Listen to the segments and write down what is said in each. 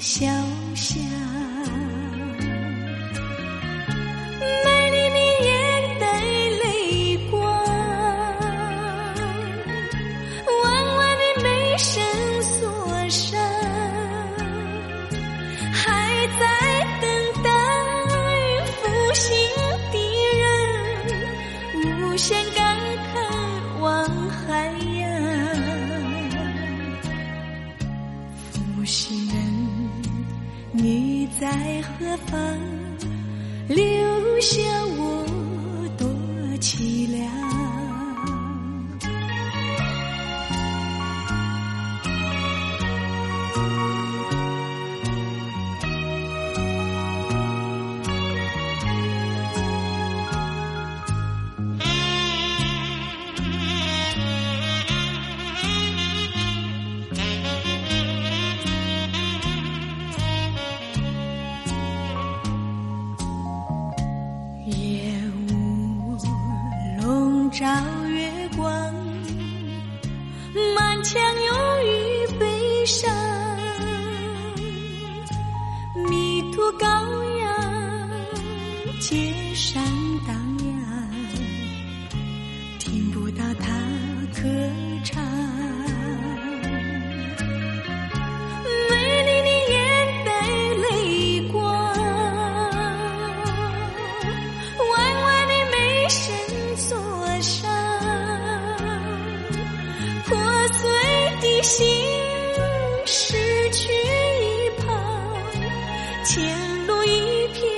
小巷。前路一片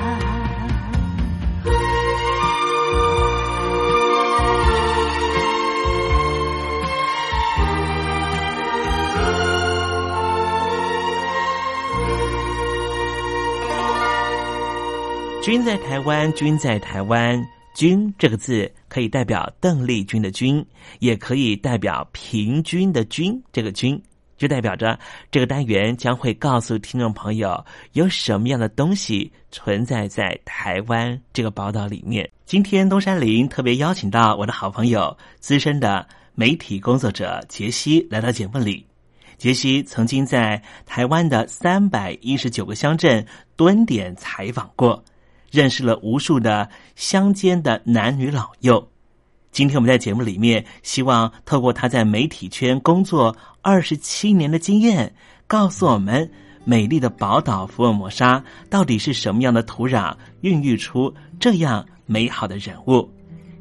君在台湾，君在台湾，君这个字可以代表邓丽君的君，也可以代表平均的均。这个均就代表着这个单元将会告诉听众朋友有什么样的东西存在在台湾这个宝岛里面。今天东山林特别邀请到我的好朋友、资深的媒体工作者杰西来到节目里。杰西曾经在台湾的三百一十九个乡镇蹲点采访过。认识了无数的乡间的男女老幼。今天我们在节目里面，希望透过他在媒体圈工作二十七年的经验，告诉我们美丽的宝岛福尔摩沙到底是什么样的土壤孕育出这样美好的人物。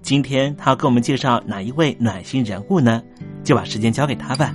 今天他要给我们介绍哪一位暖心人物呢？就把时间交给他吧。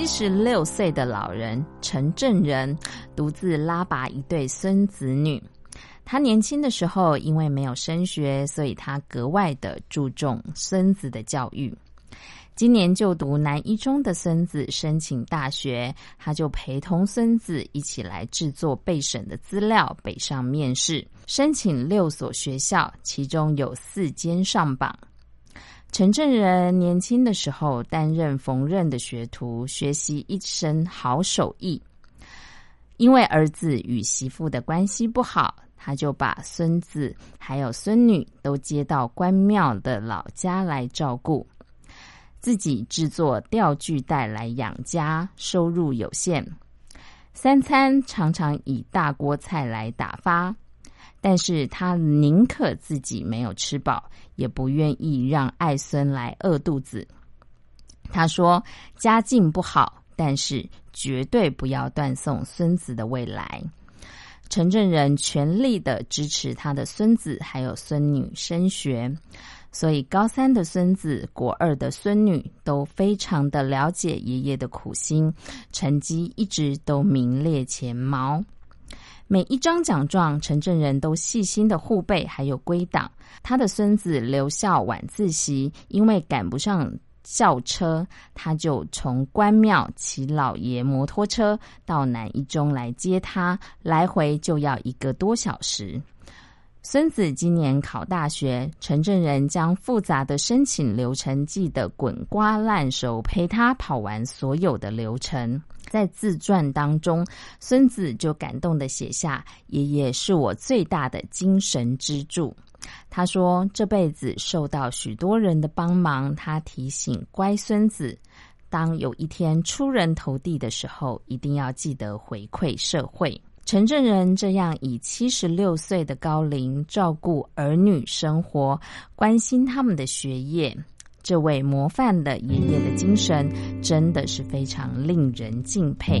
七十六岁的老人陈正仁独自拉拔一对孙子女。他年轻的时候因为没有升学，所以他格外的注重孙子的教育。今年就读南一中的孙子申请大学，他就陪同孙子一起来制作备审的资料，北上面试，申请六所学校，其中有四间上榜。陈正仁年轻的时候担任缝纫的学徒，学习一身好手艺。因为儿子与媳妇的关系不好，他就把孙子还有孙女都接到关庙的老家来照顾，自己制作钓具带来养家，收入有限。三餐常常以大锅菜来打发。但是他宁可自己没有吃饱，也不愿意让爱孙来饿肚子。他说：“家境不好，但是绝对不要断送孙子的未来。”陈正仁全力的支持他的孙子还有孙女升学，所以高三的孙子、国二的孙女都非常的了解爷爷的苦心，成绩一直都名列前茅。每一张奖状，陈正仁都细心的护备，还有归档。他的孙子留校晚自习，因为赶不上校车，他就从关庙骑老爷摩托车到南一中来接他，来回就要一个多小时。孙子今年考大学，陈正仁将复杂的申请流程记得滚瓜烂熟，陪他跑完所有的流程。在自传当中，孙子就感动的写下：“爷爷是我最大的精神支柱。”他说：“这辈子受到许多人的帮忙。”他提醒乖孙子，当有一天出人头地的时候，一定要记得回馈社会。陈正人这样以七十六岁的高龄照顾儿女生活，关心他们的学业，这位模范的爷爷的精神，真的是非常令人敬佩。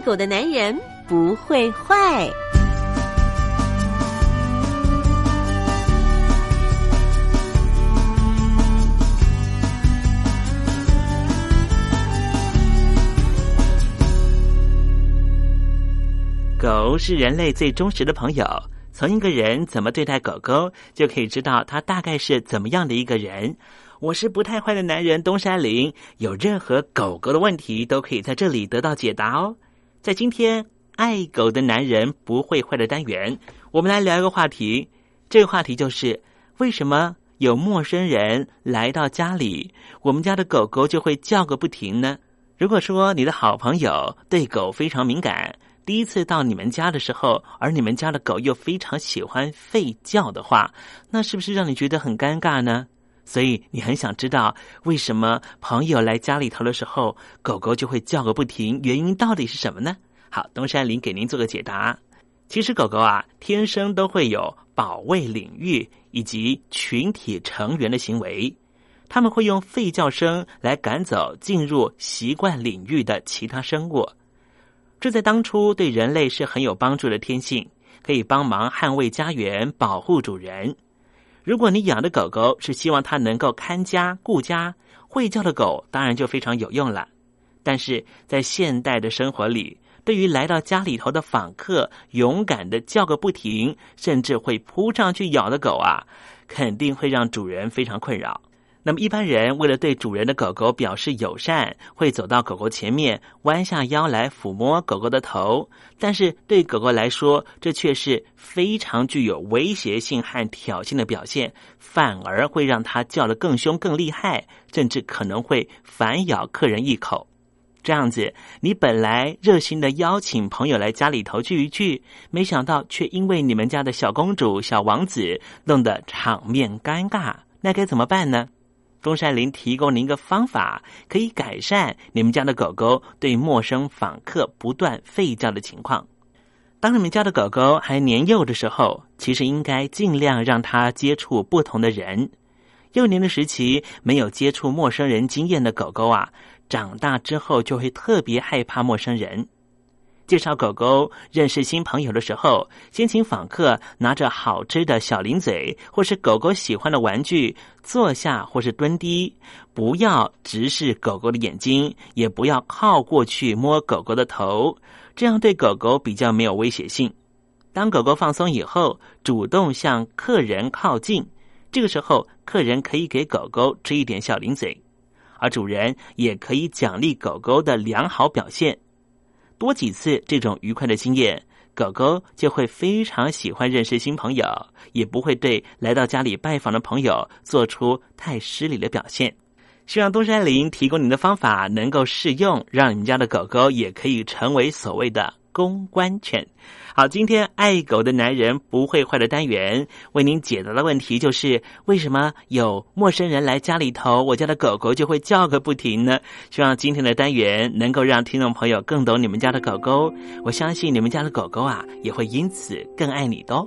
狗的男人不会坏。狗是人类最忠实的朋友。从一个人怎么对待狗狗，就可以知道他大概是怎么样的一个人。我是不太坏的男人东山林，有任何狗狗的问题都可以在这里得到解答哦。在今天爱狗的男人不会坏的单元，我们来聊一个话题。这个话题就是为什么有陌生人来到家里，我们家的狗狗就会叫个不停呢？如果说你的好朋友对狗非常敏感，第一次到你们家的时候，而你们家的狗又非常喜欢吠叫的话，那是不是让你觉得很尴尬呢？所以你很想知道为什么朋友来家里头的时候，狗狗就会叫个不停，原因到底是什么呢？好，东山林给您做个解答。其实狗狗啊，天生都会有保卫领域以及群体成员的行为，他们会用吠叫声来赶走进入习惯领域的其他生物。这在当初对人类是很有帮助的天性，可以帮忙捍卫家园、保护主人。如果你养的狗狗是希望它能够看家顾家，会叫的狗当然就非常有用了。但是在现代的生活里，对于来到家里头的访客，勇敢的叫个不停，甚至会扑上去咬的狗啊，肯定会让主人非常困扰。那么一般人为了对主人的狗狗表示友善，会走到狗狗前面，弯下腰来抚摸狗狗的头。但是对狗狗来说，这却是非常具有威胁性和挑衅的表现，反而会让它叫得更凶、更厉害，甚至可能会反咬客人一口。这样子，你本来热心的邀请朋友来家里头聚一聚，没想到却因为你们家的小公主、小王子，弄得场面尴尬，那该怎么办呢？东山林提供您一个方法，可以改善你们家的狗狗对陌生访客不断吠叫的情况。当你们家的狗狗还年幼的时候，其实应该尽量让它接触不同的人。幼年的时期没有接触陌生人经验的狗狗啊，长大之后就会特别害怕陌生人。介绍狗狗认识新朋友的时候，先请访客拿着好吃的小零嘴，或是狗狗喜欢的玩具，坐下或是蹲低，不要直视狗狗的眼睛，也不要靠过去摸狗狗的头，这样对狗狗比较没有威胁性。当狗狗放松以后，主动向客人靠近，这个时候客人可以给狗狗吃一点小零嘴，而主人也可以奖励狗狗的良好表现。多几次这种愉快的经验，狗狗就会非常喜欢认识新朋友，也不会对来到家里拜访的朋友做出太失礼的表现。希望东山林提供您的方法能够适用，让你们家的狗狗也可以成为所谓的公关犬。好，今天爱狗的男人不会坏的单元为您解答的问题就是：为什么有陌生人来家里头，我家的狗狗就会叫个不停呢？希望今天的单元能够让听众朋友更懂你们家的狗狗，我相信你们家的狗狗啊也会因此更爱你的哦。